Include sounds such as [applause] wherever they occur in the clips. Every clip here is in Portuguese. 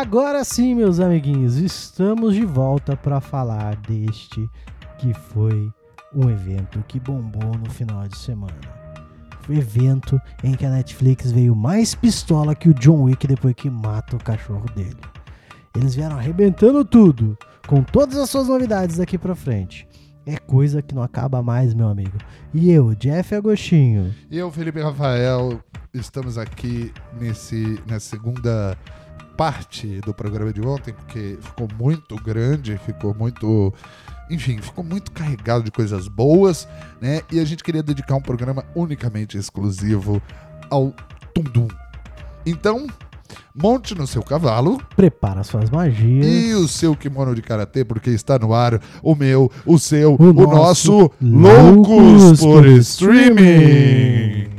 Agora sim, meus amiguinhos, estamos de volta para falar deste que foi um evento que bombou no final de semana. Foi evento em que a Netflix veio mais pistola que o John Wick depois que mata o cachorro dele. Eles vieram arrebentando tudo, com todas as suas novidades daqui pra frente. É coisa que não acaba mais, meu amigo. E eu, Jeff Agostinho. E eu, Felipe Rafael, estamos aqui nesse, nessa segunda parte do programa de ontem, porque ficou muito grande, ficou muito. Enfim, ficou muito carregado de coisas boas, né? E a gente queria dedicar um programa unicamente exclusivo ao Tundum. Então, monte no seu cavalo Prepara suas magias. e o seu kimono de karatê, porque está no ar o meu, o seu, O o, nosso nosso, Loucos Loucos por por Streaming. Streaming.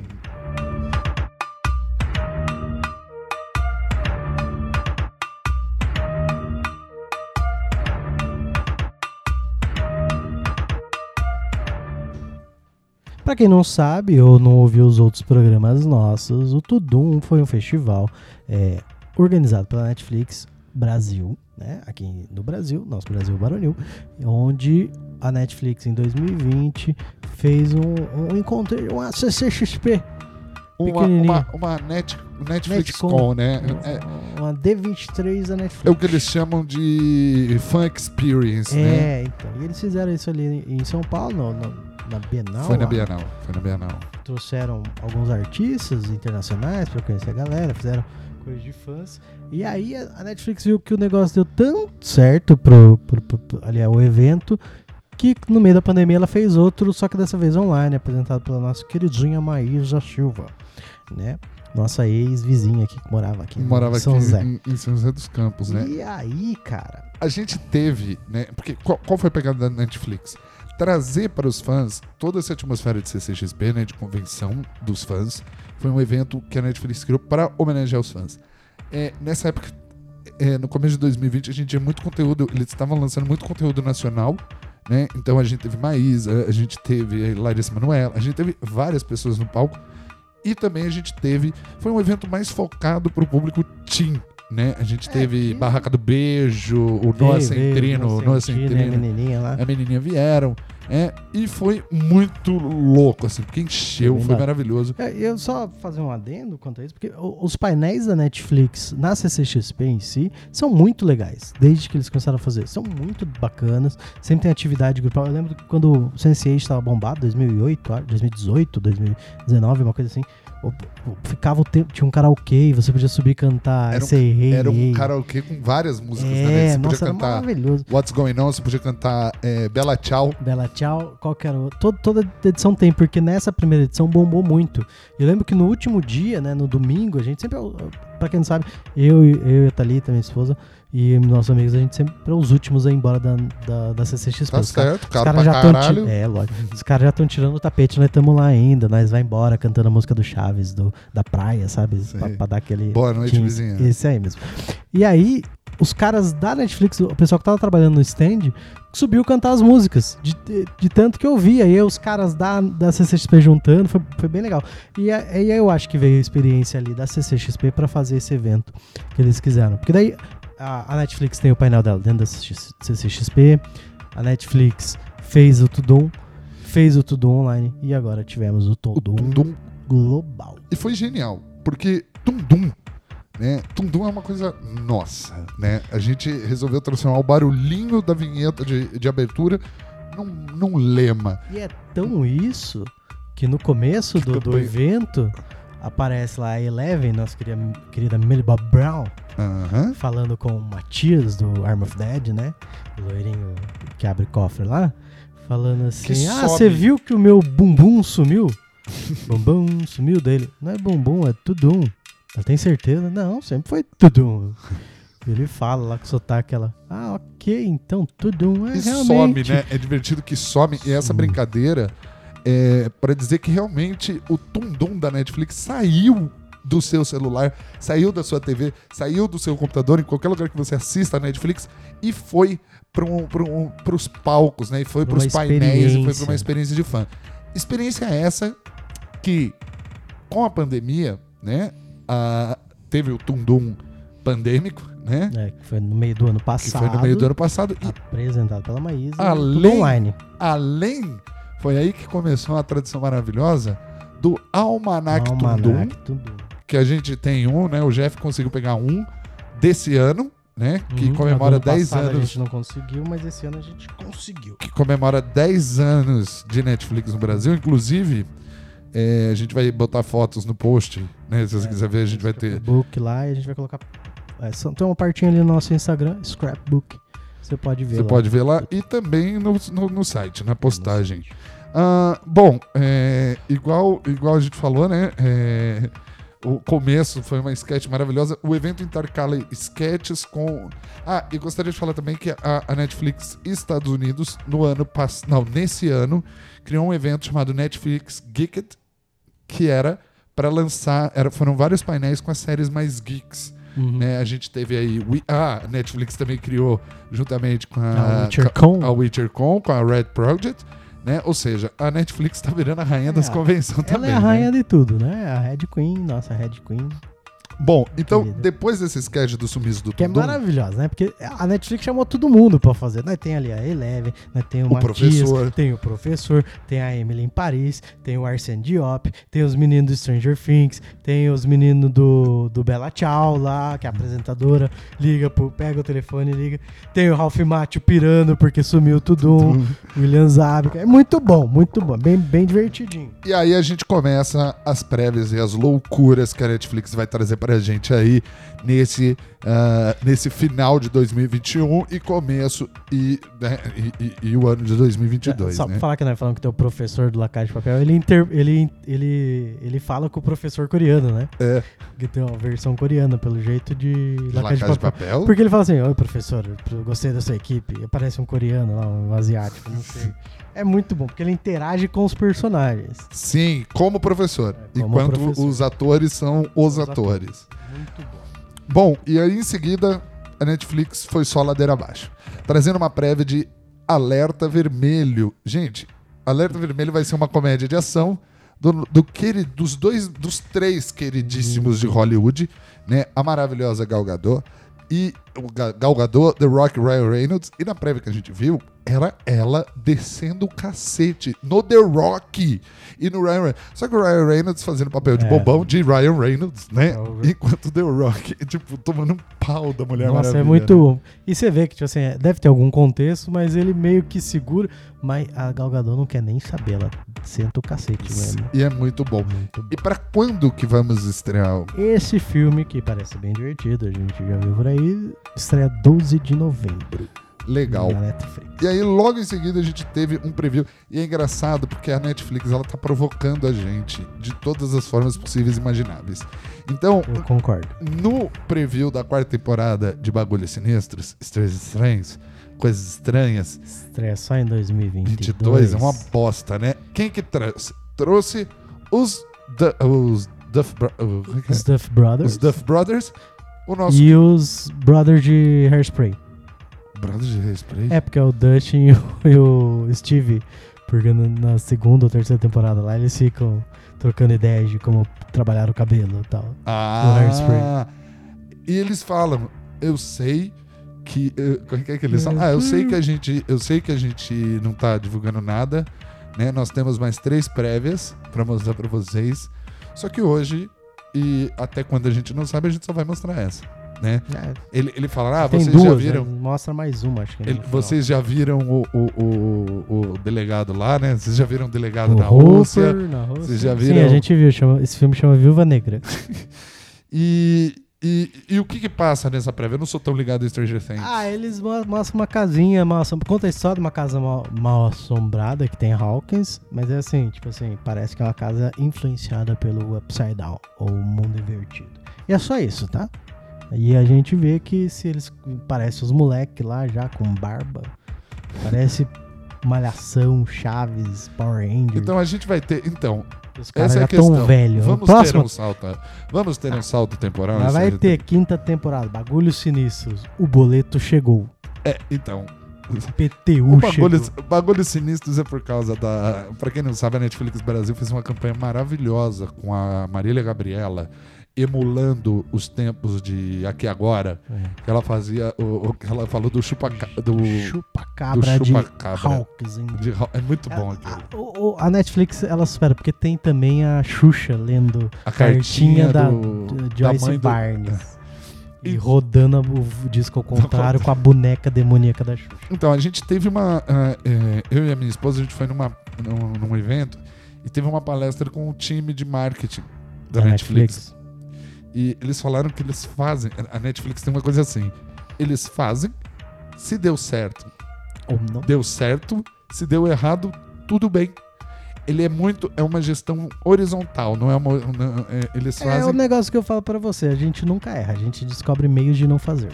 Pra quem não sabe ou não ouviu os outros programas nossos, o Tudum foi um festival é, organizado pela Netflix Brasil, né? Aqui no Brasil, nosso Brasil Baronil, onde a Netflix em 2020 fez um, um encontro, uma CCXP, Uma, uma, uma net, Netflix Netcom. Com, né? É, uma D23 da Netflix. é o que eles chamam de Fan Experience, né? É, então. E eles fizeram isso ali em São Paulo, no- no- na Bienal. Foi na lá. Bienal, foi na Bienal. trouxeram alguns artistas internacionais pra conhecer a galera, fizeram coisas de fãs. E aí a a Netflix viu que o negócio deu tão certo pro, pro, pro- pro- ali, o evento que no meio da pandemia ela fez outro, só que dessa vez online, apresentado pela nossa queridinha Maísa Silva, né? Nossa ex-vizinha aqui que morava aqui Morava em aqui São Zé. em, em São José dos Campos, né? E aí, cara, a gente teve, né? Porque qual, qual foi a pegada da Netflix? Trazer para os fãs toda essa atmosfera de CCXP, né? De convenção dos fãs. Foi um evento que a Netflix criou para homenagear os fãs. É, nessa época, é, no começo de 2020, a gente tinha muito conteúdo. Eles estavam lançando muito conteúdo nacional, né? Então a gente teve Maísa, a gente teve Larissa Manoela, a gente teve várias pessoas no palco. E também a gente teve. Foi um evento mais focado para o público teen. Né? A gente É, teve que- Barraca do Beijo, o veio, Centrino, o Centrino, Centrino, a menininha lá. a menininha vieram. É, e foi muito louco, assim, porque encheu, Foi maravilhoso. É, Eu só fazer um adendo quanto a isso, porque os painéis da Netflix na CCXP em si são muito legais, desde que eles começaram a fazer. São muito bacanas, sempre tem atividade grupal. Eu lembro que quando o Sense8 estava bombado, 2008, acho, 2018, 2019, uma coisa assim, ficava o tempo, tinha um karaokê você podia subir e cantar Era um- Hey Era um karaokê com várias músicas, né? É, Você nossa, podia cantar maravilhoso. What's Going On, você podia cantar é, Bela Tchau. Bela Tchau, qualquer outra. Todo, toda edição tem, porque nessa primeira edição bombou muito. Eu lembro que no último dia, né, no domingo, a gente sempre, pra quem não sabe, eu, e- eu e a Thalita, minha esposa, e nossos amigos, a gente sempre é os últimos a ir embora da, da, da CCXP. Tá certo, cara caras pra já caralho. É, lógico. Os caras já estão tirando o tapete, nós estamos lá ainda. Nós vai embora cantando a música do Chaves, do, da praia, sabe? Pra, pra dar aquele. Boa noite, Sim, vizinha. Esse aí mesmo. E aí, os caras da Netflix, o pessoal que tava trabalhando no stand, subiu cantar as músicas, de, de, de tanto que eu via. E aí os caras da, da CCXP juntando, foi, foi bem legal. E aí eu acho que veio a experiência ali da CCXP pra fazer esse evento que eles quiseram. Porque daí a, a Netflix tem o painel dela dentro da CX CCXP, a Netflix fez o Tudum, fez o Tudum online e agora tivemos o O Tudum global. E foi genial, porque Tundum, né? Tundum é uma coisa nossa, né? A gente resolveu transformar o barulhinho da vinheta de, de abertura num, num lema. E é tão isso que no começo Que do, do evento aparece lá a Eleven, nossa querida, querida Millie Bob Brown, falando com o Matias do Arm of Dead, né? O loirinho que abre cofre lá. Falando assim: Ah, você viu que o meu bumbum sumiu? [laughs] bumbum sumiu dele. Não é bumbum, é tudum. Ela tem certeza? Não, sempre foi tudum. Ele fala lá com sotaque, ela. Ah, ok, então tudum é E some, realmente. né? É divertido que some. E essa Some. brincadeira é para dizer que realmente o Tundum da Netflix saiu do seu celular, saiu da sua TV, saiu do seu computador, em qualquer lugar que você assista a Netflix e foi para um, um, os palcos, né? E foi para os painéis, e foi para uma experiência de fã. Experiência essa que, com a pandemia, né? A- teve o Tundum pandêmico, né? É, que foi no meio do ano Que passado. foi no meio do ano passado. E Apresentado pela Maísa. Além- online. além, foi aí que começou a tradição maravilhosa do Almanac Tundum, Almanac, tudo. que a gente tem um, né? O Jeff conseguiu pegar um desse ano, né? Que Uhum. comemora Do ano 10 passado A anos. gente não conseguiu, mas esse ano a gente conseguiu. Que comemora 10 anos de Netflix no Brasil. Inclusive, é, a gente vai botar fotos no post, né? Se você É, quiser ver, a gente vai ter. Scrapbook lá e a gente vai colocar. É, só- tem uma partinha ali no nosso Instagram, Scrapbook. Você pode ver Você lá. pode ver lá e também no, no, no site, na postagem. Ah, bom, é, igual, igual a gente falou, né? é, o começo foi uma sketch maravilhosa. O evento intercala sketches com. Ah, e gostaria de falar também que a, a Netflix Estados Unidos, no ano passado. Não, nesse ano, criou um evento chamado Netflix Geeked, que era para lançar. Era, foram vários painéis com as séries mais geeks. Uhum. Né? A gente teve aí. We- Ah, a Netflix também criou, juntamente com A a, WitcherCon. com a WitcherCon, com a Red Project. Né? Ou seja, a Netflix tá virando a rainha das É, convenções Ela também. é a né? rainha de tudo, né? A Red Queen, nossa Red Queen. Bom, então, Querida. depois desse sketch do sumiço do Que é Tundum, maravilhosa, né? Porque a Netflix chamou todo mundo pra fazer. Nós tem ali a Eleven, nós tem o, O Matias, professor. tem o professor, tem a Emily em Paris, tem o Arsène Diop, tem os meninos do Stranger Things, tem os meninos do, do Bella Ciao lá, que é a apresentadora, liga pro, pega o telefone e liga. Tem o Ralph Macchio pirando porque sumiu tudo, um, William Zabka. É muito bom, muito bom, bem, bem divertidinho. E aí a gente começa as prévias e as loucuras que a Netflix vai trazer pra gente aí nesse, ah, nesse final de 2021 e começo e, né, e, e- e o ano de 2022, Só né? pra falar que nós falamos que tem o professor do La Casa de Papel, ele, inter- ele, ele, ele fala com o professor coreano, né? É, Que tem uma versão coreana, pelo jeito, de La, La Casa de de Papel. Porque ele fala assim, oi professor, gostei da sua equipe. Aparece um coreano lá, um asiático, não sei. É muito bom, porque ele interage com os personagens. Sim, como professor. É, como enquanto professor. os atores são os, Os atores. Muito bom. Bom, e aí em seguida a Netflix foi só ladeira abaixo, trazendo uma prévia de Alerta Vermelho. Gente, Alerta Vermelho vai ser uma comédia de ação do, do queri- dos dois, dos três queridíssimos de Hollywood, né? A maravilhosa Gal Gadot e o Ga- Gal Gadot, The Rock Ryan Reynolds. E na prévia que a gente viu, era ela descendo o cacete no The Rock e no Ryan Reynolds. Só que o Ryan Reynolds fazendo papel de É. bobão de Ryan Reynolds, né? Enquanto o The Rock, [laughs] tipo, tomando um pau da Mulher Nossa, Maravilha. é muito bom. E você vê que, tipo assim, é- deve ter algum contexto, mas ele meio que segura. Mas a Gal Gadot não quer nem saber, ela senta o cacete mesmo. E é muito bom. Muito bom. E pra quando que vamos estrear? Esse filme, que parece bem divertido, a gente já viu por aí, estreia 12 de novembro. Legal. E aí, logo em seguida, a gente teve um preview. E é engraçado porque a Netflix ela tá provocando a gente de todas as formas possíveis e imagináveis. Então, Eu concordo. no preview da quarta temporada de Bagulhos Sinistros, Estranhos Estranhos, Coisas Estranhas, Estreia só em 2022. 22, é uma bosta, né? Quem que trouxe? Trouxe os, Du- os Duff, é? Os Duff Brothers. os Duff Brothers, o nosso E os Brothers de Hairspray. Brothers de Respray. É, porque é o Dustin [laughs] e o, e o Steve. Porque na segunda ou terceira temporada lá eles ficam trocando ideias de como trabalhar o cabelo e tal. Ah, e eles falam, eu sei que, eh, como é que é que eles falam? Ah, eu sei que a gente, eu sei que a gente não tá divulgando nada, né? Nós temos mais três prévias pra mostrar pra vocês. Só que hoje e até quando a gente não sabe, a gente só vai mostrar essa, né? É, Ele, ele fala, ah, tem vocês duas, já viram? né? Mostra mais uma, acho que. Ele- no final. vocês já viram o, o, o, o delegado lá, né? Vocês já viram o delegado Hooper, Rússia? na Rússia. Vocês já Sim, viram- a gente viu. Chama, esse filme chama Viúva Negra. [laughs] E, e, e o que que passa nessa prévia? Eu não sou tão ligado em Stranger Things. Ah, eles mo- mostram uma casinha mal assombrada. Conta a história de uma casa mal, mal assombrada que tem Hawkins, mas é assim, tipo assim, parece que é uma casa influenciada pelo Upside Down, ou o mundo invertido. E é só isso, tá? E a gente vê que se eles. Parece os moleques lá já com barba. Parece Malhação, Chaves, Power Rangers. Então a gente vai ter. Então, os caras essa é já a questão. tão velhos. Vamos Próximo ter um salto. Vamos ter um salto temporal. Mas em vai ter quinta temporada, bagulhos sinistros. O boleto chegou. É, então. PTU O chegou. bagulho, bagulho Sinistros é por causa da. Pra quem não sabe, a Netflix Brasil fez uma campanha maravilhosa com a Marília Gabriela emulando os tempos de Aqui Agora, É. que ela fazia, o, o- que ela falou do chupa do, Chupa-cabra do de. Hawks. de é muito bom aquilo. A, a Netflix, ela supera, porque tem também a Xuxa lendo A cartinha, cartinha da, do- da Joyce mãe do- Barnes. [laughs] E E- rodando o disco ao contrário [laughs] com a boneca demoníaca da Xuxa. Então, a gente teve uma. é, eu e a minha esposa, a gente foi numa, num, num evento e teve uma palestra com o time de marketing da, Netflix. E eles falaram que eles fazem. A Netflix tem uma coisa assim: eles fazem, se deu certo, Ou não. deu certo, se deu errado, tudo bem. Ele é muito. É uma gestão horizontal, não é uma. não- é, eles É o fazem negócio que eu falo pra você, a gente nunca erra, a gente descobre meios de não fazer.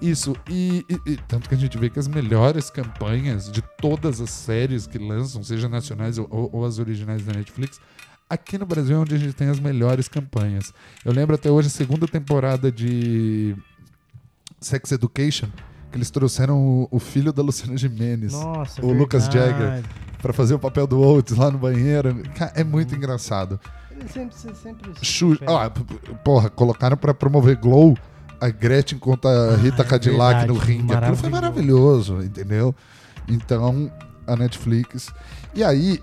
isso. E, e- e tanto que a gente vê que as melhores campanhas de todas as séries que lançam, seja nacionais ou, ou- ou as originais da Netflix, aqui no Brasil é onde a gente tem as melhores campanhas. Eu lembro até hoje a segunda temporada de Sex Education, que eles trouxeram o, o filho da Luciana Gimenez. Nossa, O Lucas verdade. Jagger. Pra fazer o papel do Oates lá no banheiro. É muito engraçado. Ele sempre, sempre ah, porra, colocaram pra promover Glow a Gretchen contra a Ah, Rita é Cadillac no ringue. Aquilo foi maravilhoso, entendeu? Então, a Netflix. E aí,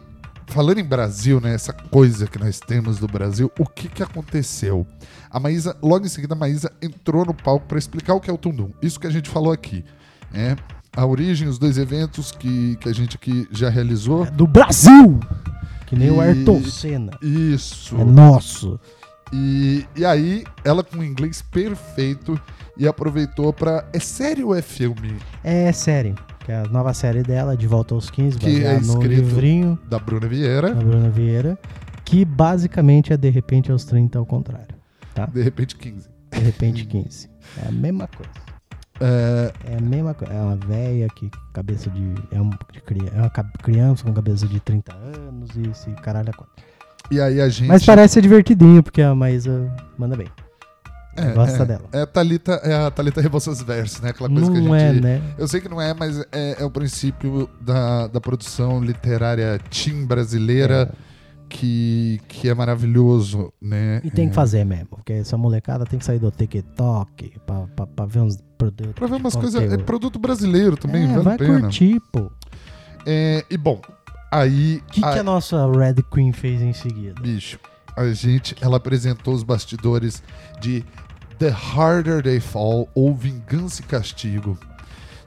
falando em Brasil, né? Essa coisa que nós temos do Brasil, o que que aconteceu? A Maísa, logo em seguida, a Maísa entrou no palco pra explicar o que é o Tundum. Isso que a gente falou aqui. né? A origem, os dois eventos que, que a gente aqui já realizou. É do Brasil! Que nem o E- Ayrton Senna. Isso. É nosso. E, e aí, ela com o inglês perfeito e aproveitou pra. É sério ou é filme? É série. Que é a nova série dela, De Volta aos 15, Que é no livrinho Da Bruna Vieira. da Bruna Vieira. Que basicamente é De Repente aos 30 ao contrário. De repente, 15. De repente 15. É a mesma coisa. É, É a mesma coisa. É uma velha que cabeça de. É, um, de é uma criança com cabeça de 30 anos e esse caralho é quatro. e aí a gente. Mas parece ser divertidinho, porque a Maísa manda bem. É, gosta é, dela. É a Thalita, é a Thalita Rebouças Verso, né? Aquela coisa que a Não gente. é, né? Eu sei que não é, mas é, é o princípio da, da produção literária teen brasileira que, que é maravilhoso, né? E tem que É, fazer mesmo, porque essa molecada tem que sair do TikTok pra, pra, pra ver uns produtos. Pra ver umas coisas. É produto brasileiro também, é, vale vai a pena. curtir, pô. É, e bom, aí. O que, que a- a nossa Red Queen fez em seguida? Bicho, a gente, ela apresentou os bastidores de The Harder They Fall ou Vingança e Castigo.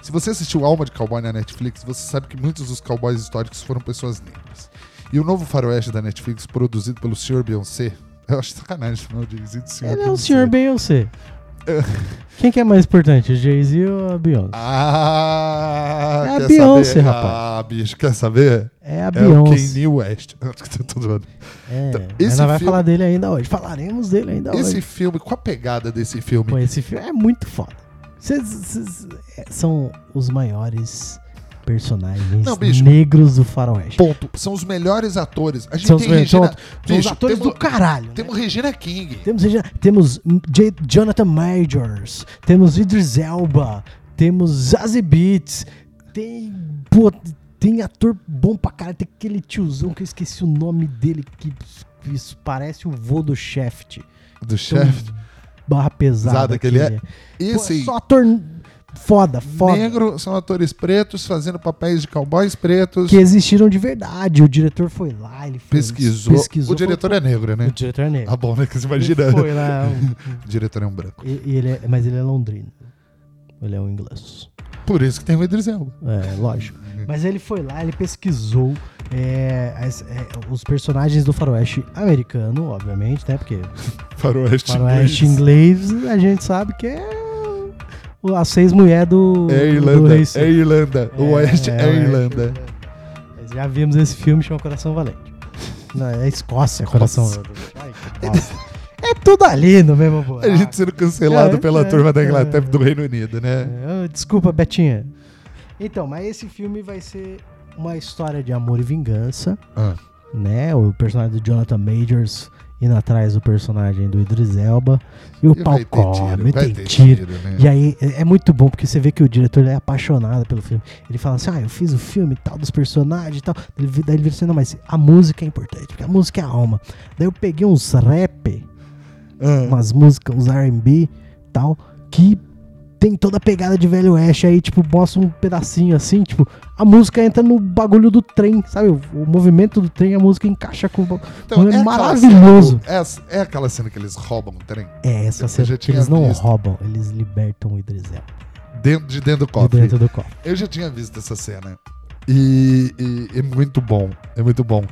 Se você assistiu Alma de Cowboy na Netflix, você sabe que muitos dos cowboys históricos foram pessoas negras. E o novo faroeste da Netflix, produzido pelo Sr. Beyoncé, [laughs] eu acho sacanagem chamar o Jay-Z de Sr. Ele é o. Sr. Beyoncé. [laughs] Quem que é mais importante, o Jay-Z ou a Beyoncé? Ah, É a Beyoncé, saber? rapaz. Ah, bicho, quer saber? É a É o Beyoncé. Kanye West. [laughs] Zoando. É, Então, esse nós vai filme- falar dele ainda hoje. Falaremos dele ainda Esse hoje. filme, qual a pegada desse filme? Pô, esse filme é muito foda. Cês- cês- é, são os maiores personagens Não, bicho. negros do faroeste. Ponto. São os melhores atores. A gente São os tem melhores- Regina... são- os atores temos- do caralho. né? Temos Regina King. Temos, temos J- Jonathan Majors, temos Idris Elba, temos Zazie Beats, tem, pô, tem ator bom pra caralho, tem aquele tiozão que eu esqueci o nome dele, que isso parece o vô do Shaft. Do chefe. Barra pesada Pesada que ele é. E Pô, assim, só ator foda, foda. negro são atores pretos fazendo papéis de cowboys pretos. Que existiram de verdade. O diretor foi lá, ele foi, Pesquisou. pesquisou O diretor é negro, né? O diretor é negro. Ah, bom, né? Que você imagina. Ele foi lá, [laughs] O diretor é um branco. e, e ele é- mas ele é londrino. Ele é um inglês. Por isso que tem o Idris Elba. É, lógico. Mas ele foi lá, ele pesquisou é, as- é, os personagens do faroeste americano, obviamente, né? Porque [laughs] Faroeste, faroeste inglês. inglês a gente sabe que é as seis mulheres do, É do Irlanda. Rei É. Irlanda. O Oeste é, Oeste, Irlanda. Mas já vimos esse filme, chama Coração Valente. Não, é Escócia, Coração Valente. Ai, que bosta. É tudo ali no mesmo buraco. A gente sendo cancelado É, pela é, turma da é. Inglaterra do Reino Unido, né? É, Desculpa, Betinha. Então, mas esse filme vai ser uma história de amor e vingança, Ah. né? O personagem do Jonathan Majors indo atrás do personagem do Idris Elba. E o E pau come, vai tem tiro. tiro, né? E aí é é muito bom, porque você vê que o diretor ele é apaixonado pelo filme. Ele fala assim: ah, eu fiz o filme e tal, dos personagens e tal. Ele, vi- daí ele vira assim: não, mas a música é importante, porque a música é a alma. Daí eu peguei uns rap Ah. umas músicas, uns R&B tal, que tem toda a pegada de Velho Oeste, aí, tipo, mostra um pedacinho assim, tipo, a música entra no bagulho do trem, sabe? O, o movimento do trem, a música encaixa com o... Então, é aquela maravilhoso. cena é, é aquela cena que eles roubam o trem É, essa Eu cena já que eles não visto. roubam, eles libertam o Idris dentro, de dentro do de cofre. dentro do cofre. Eu já tinha visto essa cena. E, e é muito bom. É muito bom.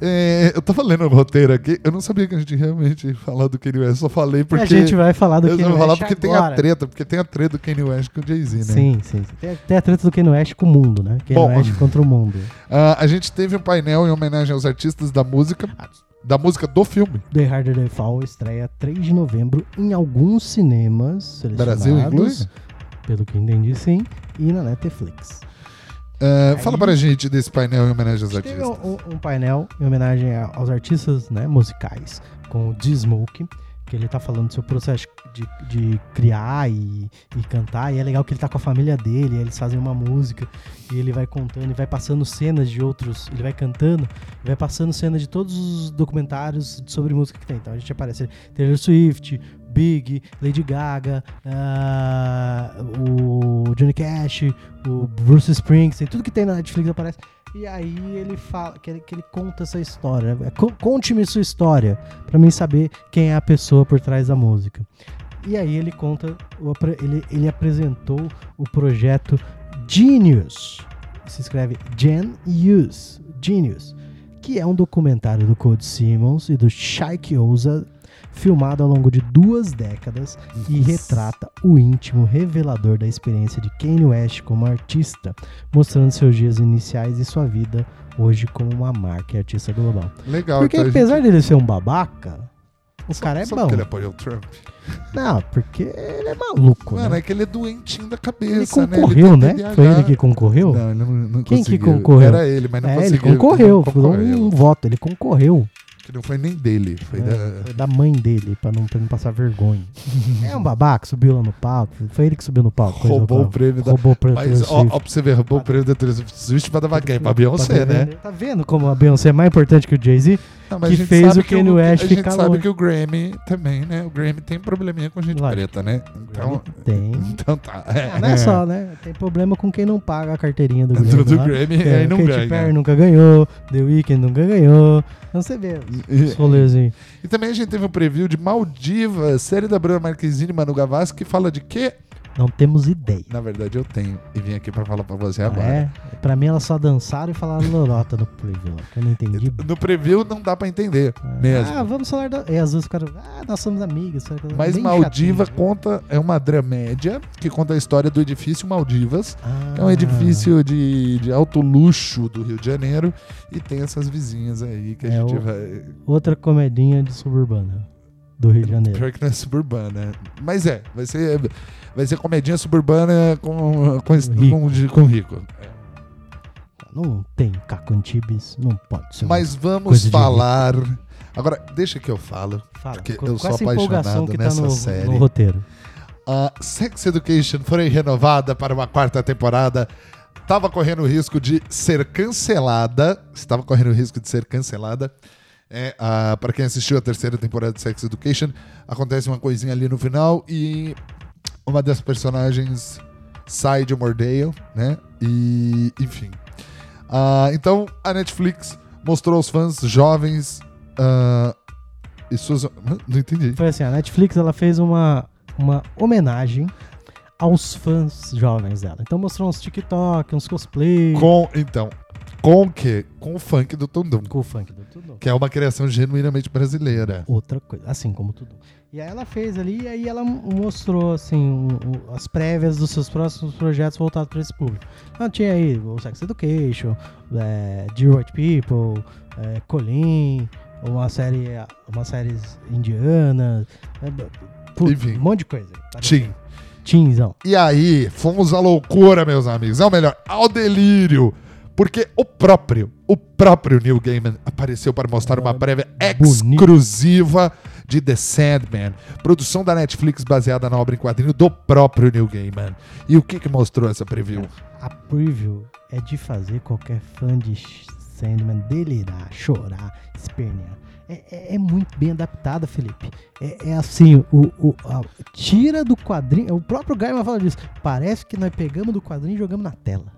É, eu tava lendo o roteiro aqui, eu não sabia que a gente realmente ia falar do Kanye West, só falei porque. a gente vai falar do Kanye vou falar West porque tem agora. a treta, porque tem a treta do Kanye West com o Jay-Z, né? Sim, sim. Tem, tem a treta do Kanye West com o mundo, né? Kanye Bom. West contra o mundo. [laughs] Ah, a gente teve um painel em homenagem aos artistas da música, da música do filme. The Harder They Fall estreia 3 de novembro em alguns cinemas Brasil inclui? selecionados, pelo que entendi sim, e na Netflix. Ah, Aí- fala pra gente desse painel em homenagem aos A gente teve artistas. um, um painel em homenagem a- aos artistas né, musicais, com o D-Smoke, que ele tá falando do seu processo de, de criar e, e cantar, e é legal que ele tá com a família dele, eles fazem uma música, e ele vai contando, e vai passando cenas de outros, ele vai cantando, e vai passando cenas de todos os documentários sobre música que tem. Então a gente aparece Taylor Swift, Big, Lady Gaga, ah, o Johnny Cash, o Bruce Springsteen, tudo que tem na Netflix aparece. E aí ele fala, que ele, que ele conta essa história. É, co- Conte-me sua história, pra mim saber quem é a pessoa por trás da música. E aí ele conta, ele, ele apresentou o projeto Genius. Se escreve Genius, Genius, que é um documentário do Code Simmons e do Shike Oza, filmado ao longo de duas décadas e retrata o íntimo revelador da experiência de Kanye West como artista, mostrando seus dias iniciais e sua vida hoje como uma marca e artista global. Legal, Porque então apesar gente- dele ser um babaca, o Só- cara é só bom. porque ele apoiou o Trump. Não, porque ele é maluco, Mano, né? é que ele é doentinho da Ele cabeça, né? concorreu, né? TDAH. Foi ele que concorreu? Não, ele não, não Quem que conseguiu. concorreu? Era ele, mas não é, conseguiu. ele concorreu, Não foi um voto, ele concorreu. Que não foi nem dele, foi É, da... foi da mãe dele, pra não, pra não passar vergonha. [laughs] é um babaca, subiu lá no palco. Foi ele que subiu no palco. Roubou o prêmio da- Roubou o prêmio Mas, ó, ó, pra você ver, roubou o prêmio da Taylor Swift pra dar pra quem? Pra Beyoncé, né? vender. Tá vendo como a Beyoncé é mais importante que o Jay-Z? Não, que a gente fez sabe o que Kanye West A gente ficar sabe longe. que o Grammy também, né? O Grammy tem probleminha com gente preta, né? Então, Tem. [laughs] então tá. É, Ah, não é só, né? Tem problema com quem não paga a carteirinha do [laughs] Grammy. Do. Grammy, É, aí não Katy ganha. Perry nunca ganhou, The Weeknd nunca ganhou. Então você vê os, rolezinhos. E também a gente teve um preview de Maldivas, série da Bruna Marquezine e Manu Gavassi, que fala de quê? Não temos ideia. Na verdade, eu tenho. E vim aqui pra falar pra você Ah, agora. é? Pra mim, elas só dançaram e falaram lorota no preview. que Eu não entendi. No preview não dá pra entender mesmo. Ah, vamos falar da. E as duas ficaram. Ah, nós somos amigas. Mas bem Maldiva chatinho. conta, é uma dramédia que conta a história do edifício Maldivas. Ah, É um edifício de, de alto luxo do Rio de Janeiro e tem essas vizinhas aí que a É gente o- vai. Outra comedinha de suburbana do Rio de Janeiro. Pior que não é suburbana. Mas é, vai ser, vai ser comedinha suburbana com, com, Rico. com, com rico. Não tem Caco Antibes, não pode ser. Mas vamos falar. Agora, deixa que eu falo. Fala, porque com, eu sou apaixonado que nessa tá no, série. no roteiro. A Sex Education foi renovada para uma quarta temporada. Estava correndo o risco de ser cancelada. Estava correndo o risco de ser cancelada. É, para quem assistiu a terceira temporada de Sex Education, acontece uma coisinha ali no final e uma das personagens sai de Mordale, né? E, enfim. Ah, então, a Netflix mostrou aos fãs jovens ah, e suas... Não entendi. Foi assim, a Netflix ela fez uma, uma homenagem aos fãs jovens dela. Então mostrou uns TikTok, uns cosplay Com, então, com o quê? Com o funk do Tundum, com o funk do tudo. que é uma criação genuinamente brasileira. Outra coisa, assim como tudo. E aí ela fez ali, e aí ela mostrou assim um- um- as prévias dos seus próximos projetos voltados para esse público. Então tinha aí o Sex Education, é, Dear White People, é, Colin, uma série, uma séries indianas, é, putz, Enfim. um monte de coisa. Tim. Tinzão. E aí, fomos à loucura, meus amigos. É o melhor, ao delírio. Porque o próprio, o próprio Neil Gaiman apareceu para mostrar uma prévia exclusiva de The Sandman, produção da Netflix baseada na obra em quadrinho do próprio Neil Gaiman. E o que que mostrou essa preview? A preview é de fazer qualquer fã de Sandman delirar, chorar, espernear. é, é- é muito bem adaptada, Felipe. É, é assim, o, o- a- tira do quadrinho. O próprio Gaiman fala disso. Parece que nós pegamos do quadrinho e jogamos na tela.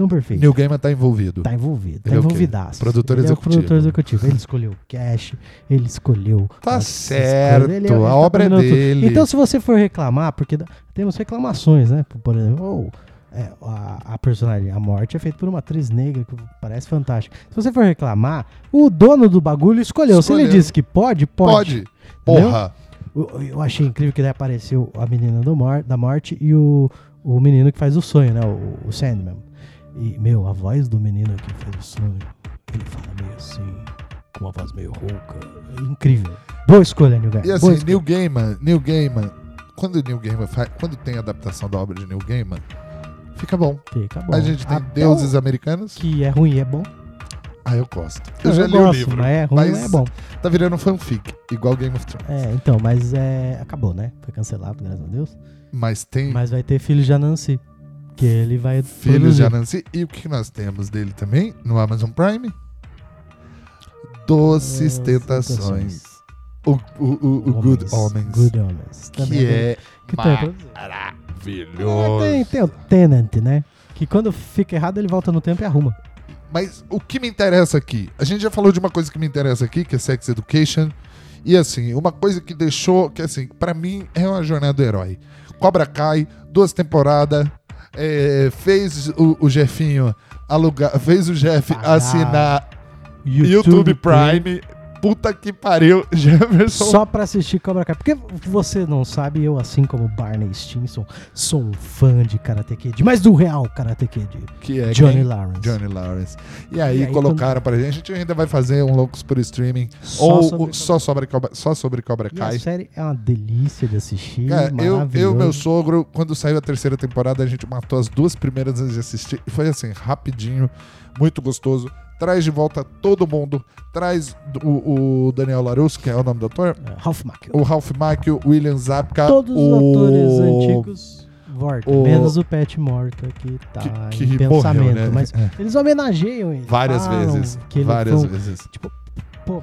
Pá, que é tão perfeito. Neil Gaiman tá envolvido. Tá envolvido, tá Ele é envolvidaço. Produtor ele executivo. É produtor executivo. Ele escolheu o cash, ele escolheu. Tá as- certo, essas coisas. Ele- a ele tá obra é dominando tudo. dele. Então, se você for reclamar, porque temos reclamações, né? Por exemplo, ou, é, a, a personagem, a morte é feita por uma atriz negra que parece fantástica. Se você for reclamar, o dono do bagulho escolheu. Se ele Escolheu. disse que pode, pode. Pode. Porra. Eu, eu achei incrível que daí apareceu a menina do mor da morte e o, o menino que faz o sonho, né? O, o Sandman. E, meu, a voz do menino que faz o sonho, ele fala meio assim, com uma voz meio rouca. É incrível. Boa escolha, New Guy. E assim, Boa. Neil Gaiman, Neil Gaiman, quando o Neil Gaiman faz, quando tem adaptação da obra de Neil Gaiman, fica bom. Fica bom. A gente tem Até deuses o americanos. Que é ruim e é bom. Ah, eu gosto. Não, Eu já li o gosto, livro. Mas é ruim, mas mas é bom. Tá virando fanfic, igual Game of Thrones. É, então, mas é. Acabou, né? Foi cancelado, graças a Deus. Mas tem Mas vai ter filho de Anansi. Que ele vai. Filhos de. Anansi. E o que nós temos dele também no Amazon Prime? Doces As Tentações. O, o, o, o Good Omens. Good Omens. Também que é que tá produzido. maravilhoso. Tem, tem o Tenant, né? Que quando fica errado, ele volta no tempo e arruma. Mas o que me interessa aqui? A gente já falou de uma coisa que me interessa aqui, que é Sex Education. E assim, uma coisa que deixou, que assim, pra mim é uma jornada do herói. Cobra Kai, duas temporadas, é, fez o, o Jefinho alugar, fez o Jeff assinar YouTube, Prime. Puta que pariu, [laughs] Jefferson. Só pra assistir Cobra Kai. Porque você não sabe, eu, assim como Barney Stinson, sou um fã de Karate Kid. Mas do real Karate Kid. que é Johnny quem? Lawrence. Johnny Lawrence. E aí, E aí, colocaram pra gente. A gente ainda vai fazer um Loucos por Streaming. Só ou sobre só, sobre Cobra, só sobre Cobra E a Kai. série é uma delícia de assistir. Cara, eu, eu meu sogro, quando saiu a terceira temporada, a gente matou as duas primeiras antes de assistir. E foi assim, rapidinho, muito gostoso. Traz de volta todo mundo. Traz o, o Daniel LaRusso, que é o nome do ator. É, Ralph Macchio. O Ralph Macchio, o William Zapka. Todos os o... atores antigos voltam. o- Menos o Pat Morta, que tá Que, que em morreu, pensamento. né? Mas É. eles homenageiam ele. Várias vezes. Que ele Várias foi vezes. Tipo, pô,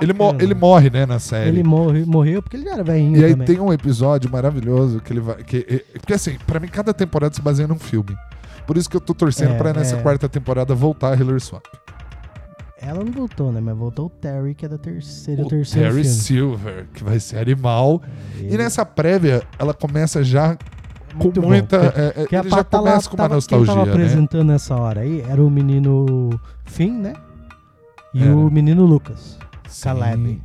Ele, mo- ele morre, né, na série. Ele morre, morreu porque ele já era velhinho E aí também. tem um episódio maravilhoso que ele vai. Que, é- porque assim, pra mim cada temporada se baseia num filme. Por isso que eu tô torcendo É, pra nessa é. quarta temporada voltar a Hilary Swank. Ela não voltou, né? Mas voltou o Terry, que é da terceira, O terceiro Terry filme. Silver, que vai ser animal. Ele- E nessa prévia, ela começa já com muito bom, muita. é, é, a ele já começa com uma tava- nostalgia, Quem tava né? apresentando nessa hora aí era o menino Finn, né? E o menino Lucas, Sim, Caleb.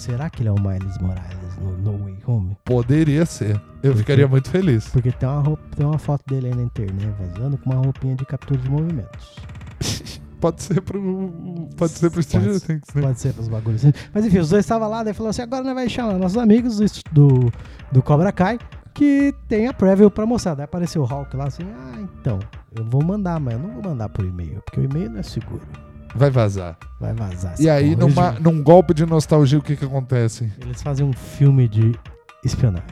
Será que ele é o Miles Morales no No Way Home? Poderia ser. Eu Porque- ficaria muito feliz. Porque tem uma, roupa, tem uma foto dele aí na internet vazando com uma roupinha de captura de movimentos. [laughs] Pode ser pro. Pode ser pro Stranger Pode- Things, né? Pode ser pros bagulhos assim. Mas enfim, os dois estavam lá, daí falou assim: agora nós vamos chamar nossos amigos do, est- do, do Cobra Kai, que tem a preview pra mostrar. Daí apareceu o Hulk lá assim: ah, então, eu vou mandar, mas eu não vou mandar por e-mail, porque o e-mail não é seguro. Vai vazar. Vai vazar. E aí, numa, num golpe de nostalgia, o que que acontece? Eles fazem um filme de espionagem.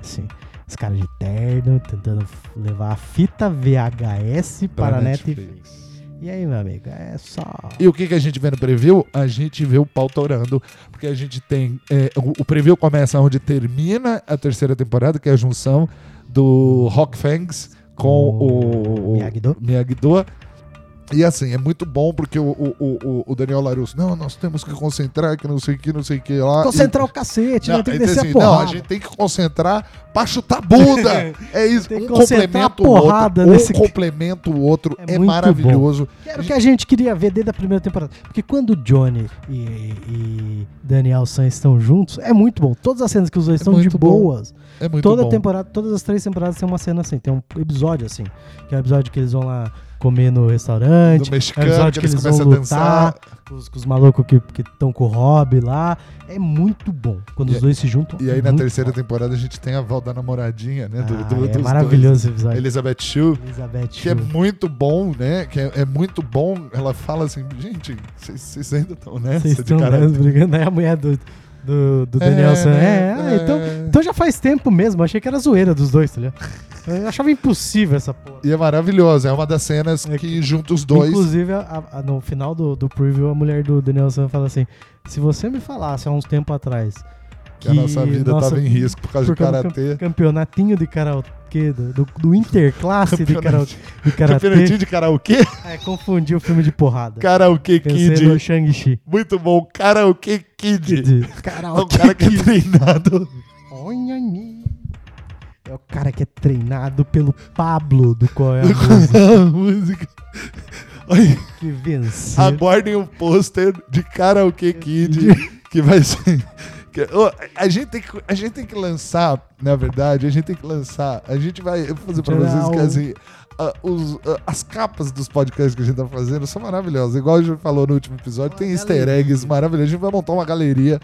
Assim, os caras de terno tentando levar a fita VHS para a Netflix. E aí, meu amigo, é só. E o que, que a gente vê no preview? A gente vê o pau torando, porque a gente tem. é, o, o preview começa onde termina a terceira temporada, que é a junção do Rock Fangs com o, O Miyagi-Do. Miyagi-Do. E assim, é muito bom porque o, o, o, o Daniel Larusso, não, nós temos que concentrar, que não sei o que, não sei o que lá. Concentrar E- o cacete, Não, né? Tem que então, descer assim, a não, porrada. a gente tem que concentrar pra chutar bunda. [laughs] é isso, Tem que um complementa o outro. porrada Um nesse- complementa o outro. É É, maravilhoso. Que era o que a gente queria ver desde a primeira temporada. Porque quando o Johnny e, e Daniel San estão juntos, é muito bom. Todas as cenas que os dois É estão de bom. boas. É muito Toda bom. temporada, todas as três temporadas tem uma cena assim. Tem um episódio assim. Que é o episódio que eles vão lá comer no restaurante. do é o mexicano, episódio que eles vão começam a dançar. lutar. Com os, com os malucos que estão com o Rob lá. É muito bom. Quando E- os dois se juntam. E aí é na terceira bom. temporada a gente tem a Val da namoradinha, né? Do, Ah, do, é dos maravilhoso esse dois. episódio. Elizabeth Shue, Elizabeth que é muito bom, né? Que é, é muito bom. Ela fala assim, gente, vocês- ainda estão nessa Vocês de estão cara. brigando. Aí a mulher do, do, do Daniel San. né? É, ah, então, então já faz tempo mesmo. Achei que era zoeira dos dois, tá ligado? Eu achava impossível essa porra. E é maravilhoso. É uma das cenas É que junta os dois. Inclusive, a- a- no final do, do preview, a mulher do Daniel San fala assim: se você me falasse há uns tempo atrás Que a nossa vida nossa, tava em risco por causa por de karatê. cam- campeonatinho de karaokê, do, do, do interclasse de karaokê, de karatê, campeonatinho de karaokê? é, confundiu o filme de porrada. Karaokê Pensei Kid. no Shang-Chi. Muito bom. Karaokê Kid. De- É um Karaokê cara que é Kid. treinado. Onhani. É o cara que é treinado pelo Pablo do Qual é a [laughs] Música, a música. Olha, que venceu. aguardem um pôster de Karaokê Kid que vai ser. A, gente tem que, a gente tem que lançar, na verdade, a gente tem que lançar. A gente vai eu vou fazer pra Tirar vocês que assim. ah, os- ah, as capas dos podcasts que a gente tá fazendo são maravilhosas. Igual a gente falou no último episódio, Uma tem easter galeria. eggs maravilhosos. A gente vai montar uma galeria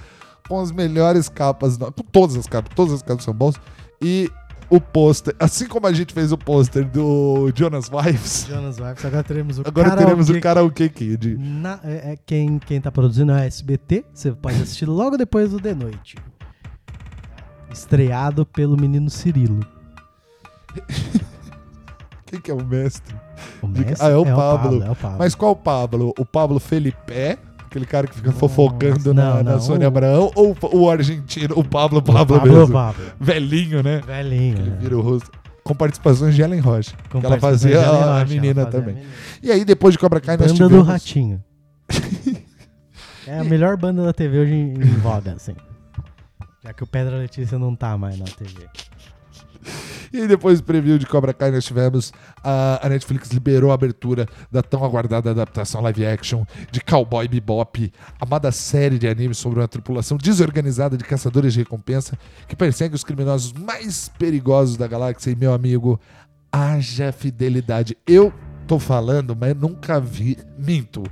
com as melhores capas, com todas as capas, todas as capas são boas. E o pôster, assim como a gente fez o pôster do Jonas Wives, Jonas agora teremos o agora teremos o Karaokê Karaokê Kid. Na- é, é quem, quem tá produzindo é a SBT. Você pode assistir logo depois do The Noite. Estreado pelo menino Cirilo. [laughs] Quem que é o mestre? O mestre ah, é o Pablo. É o Pablo. Mas qual Pablo? O Pablo Felipe? Aquele cara que fica fofocando não, na, na não, Sônia o- Abraão? Ou o argentino, o Pablo O Pablo, Pablo, mesmo? Pablo. Velhinho, né? Velhinho. Ele né? vira o rosto. Com participações de Ellen Rocha. Com que ela fazia a, a Rocha, menina ela fazia a também. menina. E aí, depois de Cobra Kai, nós Banda do tivemos... Ratinho. [laughs] é a melhor banda da TV hoje em, em voga, assim. Já que o Pedra Letícia não tá mais na TV. E depois do preview de Cobra Kai, nós tivemos a, a Netflix liberou a abertura da tão aguardada adaptação live action de Cowboy Bebop, amada série de anime sobre uma tripulação desorganizada de caçadores de recompensa que persegue os criminosos mais perigosos da galáxia. E, meu amigo, haja fidelidade. Eu tô falando, mas nunca vi. Minto.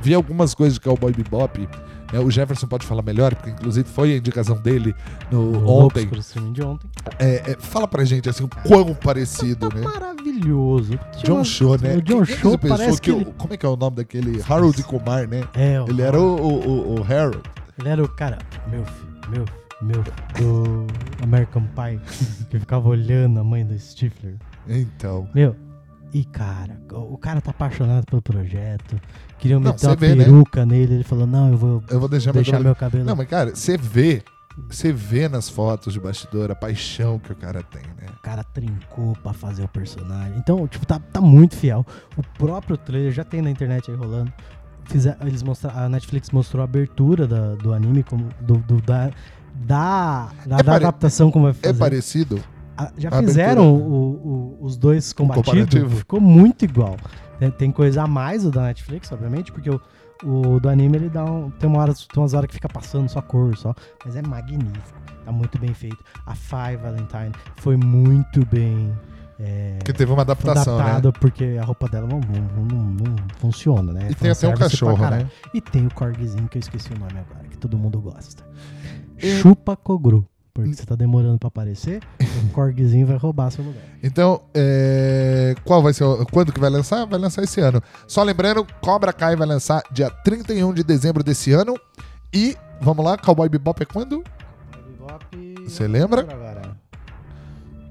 Vi algumas coisas de Cowboy Bebop. Né? o Jefferson pode falar melhor, porque inclusive foi a indicação dele no, ontem. Pro streaming de ontem. É, é, fala pra gente assim, o quão parecido, né? Maravilhoso. Tinha John Show, né? O John Show parece que que o- ele... Como é que é o nome daquele? Harold Kumar, né? É, o Ele era o, o, o- o Harold. Ele era o cara, meu filho, meu filho, meu do American Pie, [laughs] que ficava olhando a mãe do Stifler. Então. Meu, e cara, o o cara tá apaixonado pelo projeto, queriam Não, meter uma vê, né? peruca nele, ele falou, não, eu vou Eu vou deixar, meu deixar cabelo- meu cabelo... Não, mas cara, você vê. Você vê nas fotos de bastidor a paixão que o cara tem, né? O cara trincou pra fazer o personagem. Então, tipo, tá, tá muito fiel. O próprio trailer já tem na internet aí rolando. Fizer, eles mostra, a Netflix mostrou a abertura da- do anime, como, do, do- da, da, da, É da adaptação como vai É fazer. parecido. Ah, já A fizeram o- o- os dois combatidos, ficou muito igual. Tem, tem coisa a mais o da Netflix, obviamente, porque o, o do anime ele dá um, tem, uma hora, tem umas horas que fica passando só cor, só, mas é magnífico, tá muito bem feito. A Five Valentine foi muito bem é, Que teve uma adaptação, né? adaptada, porque a roupa dela não, não, não- não funciona, né? E tem até um Fanservice pra cachorro, caralho. né? E tem o corgizinho, que eu esqueci o nome agora, que todo mundo gosta. E- Chupa Kogru. Porque você tá demorando pra aparecer, o [laughs] corgizinho vai roubar seu lugar. Então, é, qual vai ser? Quando que vai lançar? Vai lançar esse ano. Só lembrando, Cobra Kai vai lançar dia 31 de dezembro desse ano. E, vamos lá, Cowboy Bebop é quando? Você lembra?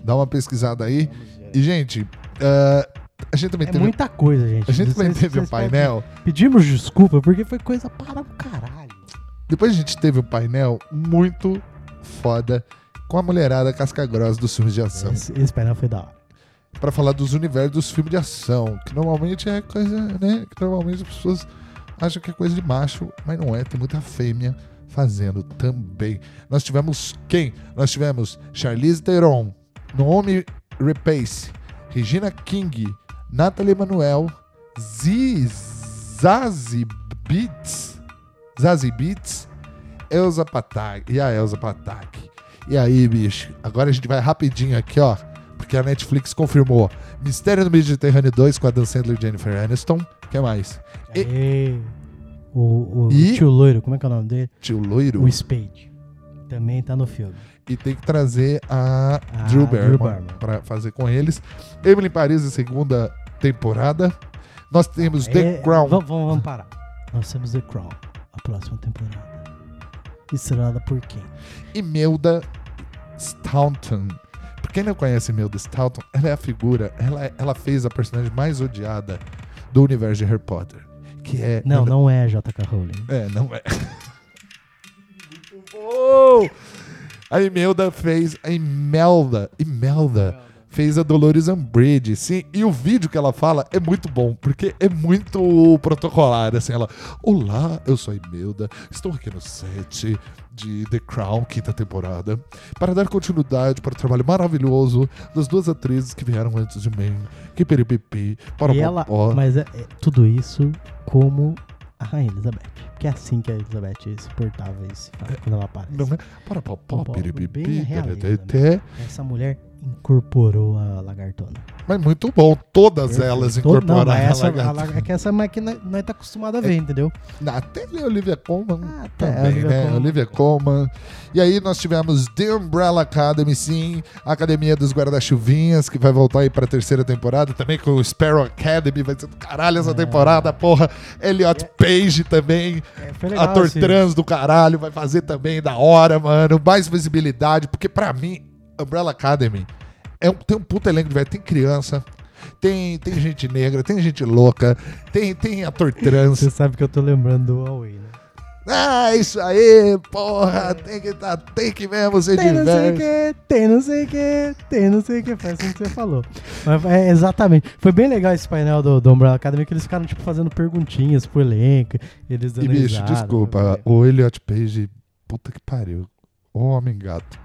Dá uma pesquisada aí. E, gente, é, a gente também É teve, muita coisa, gente. a gente também teve um painel. Pedimos desculpa porque foi coisa para o caralho. Depois a gente teve um painel muito foda com a mulherada casca grossa dos filmes de ação. Esse, esse painel foi da hora. Pra falar dos universos dos filmes de ação, que normalmente é coisa, né? Que normalmente as pessoas acham que é coisa de macho, mas não é, tem muita fêmea fazendo também. Nós tivemos quem? Nós tivemos Charlize Theron, Naomi Rapace, Regina King, Natalie Emanuel, Zi Zazie Beats, Zazie Beats, Elza Patak e a Elza Patak. E aí, bicho, agora a gente vai rapidinho aqui, ó, porque a Netflix confirmou Mistério no Mediterrâneo 2 com a Dan Sandler e Jennifer Aniston. O que mais? E-. O, o E- tio loiro, como é que é o nome dele? Tio Loiro. O Spade. Também tá no filme. E tem que trazer a Ah, Drew Barrymore Barrymore. pra fazer com eles. Emily Paris, a segunda temporada. Nós temos The É, Crown. Vamos, vamos, vamos parar. Nós temos The Crown, a próxima temporada. Estrelada por quem? Imelda Staunton. Pra quem não conhece Imelda Staunton, ela é a figura, ela, ela fez a personagem mais odiada do universo de Harry Potter. Que é. Não, não é a J.K. Rowling. É, não é. [laughs] Muito bom! A Imelda fez. A Imelda. Imelda fez a Dolores Umbridge, sim. E o vídeo que ela fala é muito bom, porque é muito protocolar, assim. Ela, olá, eu sou a Imelda, estou aqui no set de The Crown, quinta temporada, para dar continuidade para o trabalho maravilhoso das duas atrizes que vieram antes de mim, que peripipi, para E ela, mas é, é tudo isso como a Rainha Elizabeth. Porque é assim que a Elizabeth se portava e se fala quando ela aparece. Não é? Para popó. Essa mulher incorporou a lagartona. Mas muito bom, todas elas Todo- não, incorporaram mas a essa, a é que essa máquina nós tá acostumado a ver, entendeu? Até a Olivia Colman Ah, até a também, Olivia né? Colman. Olivia Colman. E aí nós tivemos The Umbrella Academy, sim. A Academia dos Guarda-Chuvinhas, que vai voltar aí pra terceira temporada. Também com o Sparrow Academy, vai ser do caralho essa É. temporada, porra. Elliot Page também. É, legal. Ator esse- trans do caralho, vai fazer também da hora, mano. Mais visibilidade, porque pra mim, Umbrella Academy é um, tem um puta elenco de velho. Tem criança, tem, tem gente negra, tem gente louca, tem, tem ator trans. Você sabe que eu tô lembrando do Huawei, né? Ah, isso aí, porra, tem que, tá, tem que mesmo ser Tem não sei o diverso. que, tem não sei o que, tem não sei o que. Foi assim que você falou. Mas é, exatamente. Foi bem legal esse painel do, do Umbrella Academy, que eles ficaram, tipo, fazendo perguntinhas pro elenco. Eles dando E bicho, risada, desculpa, foi o Elliot Page, puta que pariu. Homem gato.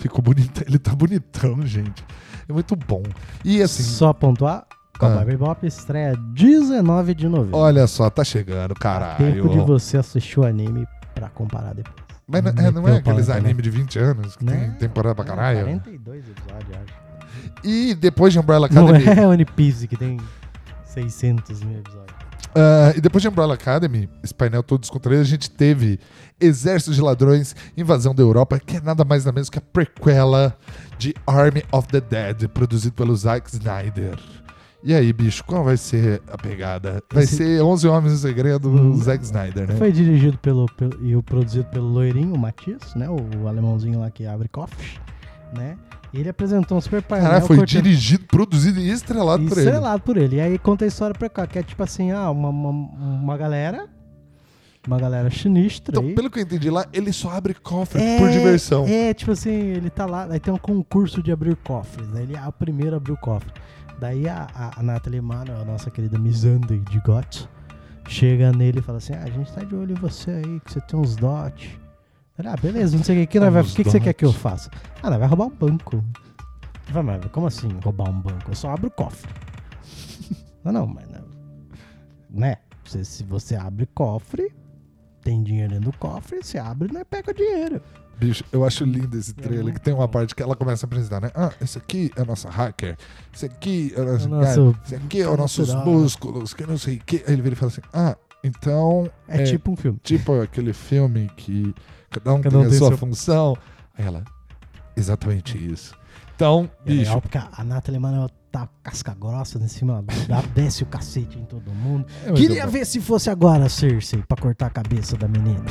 Ficou bonito, ele tá bonitão, gente. É muito bom. E assim, Só pontuar, Cowboy Ah. Bebop estreia 19 de novembro. olha só, tá chegando, Tempo caralho. de você assistir o anime pra comparar depois. Mas não, é, não é aqueles na animes de 20 anos que tem Né? temporada pra caralho? 42 episódios, acho. E depois de Umbrella Não Academy. é One Piece, que tem 600 mil episódios. Ah, e depois de Umbrella Academy, esse painel todo descontraído, a gente teve Exército de Ladrões, Invasão da Europa, que é nada mais nada menos que a prequela de Army of the Dead, produzido pelo Zack Snyder. E aí, bicho, qual vai ser a pegada? Vai Esse- ser 11 Homens no Segredo do Hum. Zack Snyder, né? Foi dirigido pelo, pelo- e produzido pelo Loirinho, o Matias, né? O, alemãozinho lá que abre cofres, né? E ele apresentou um super painel. Caralho, foi cortando- dirigido, produzido e estrelado e por ele. estrelado por ele. E aí conta a história pra cá, que é tipo assim, ah, uma, uma, uma galera, uma galera sinistra Então, aí. pelo que eu entendi lá, ele só abre cofre É, por diversão. É, tipo assim, ele tá lá, aí tem um concurso de abrir cofres. Aí ele é o primeiro a abrir o cofre. Daí a, a, a Nathalie Mano, a nossa querida Missandei de GOT, chega nele e fala assim: ah, a gente tá de olho em você aí, que você tem uns dot. Ah, beleza, não sei o que, que, nós vai- o que, que você quer que eu faça? Ah, nós vai roubar um banco. Ele fala, mas como assim roubar um banco? Eu só abro o cofre. [laughs] não, não, mas não. Né? Você- se você abre cofre, tem dinheiro dentro do cofre, você abre e nós pega o dinheiro. Bicho, eu acho lindo esse trailer, que tem uma parte que ela começa a apresentar, né? Ah, esse aqui é a nossa hacker, esse aqui é o nosso, É o nosso- cara, esse aqui é os nossos natural. músculos, que não sei o que. Aí ele vira e fala assim, ah, então É, É. tipo um filme. tipo aquele filme que cada um Cada tem um a tem sua seu- função. Aí ela, exatamente isso. Então, E é bicho, legal porque a a Nathalie Manoel tá casca grossa em cima, dá, desce o cacete em todo mundo. é Queria bom. ver se fosse agora a Cersei pra cortar a cabeça da menina.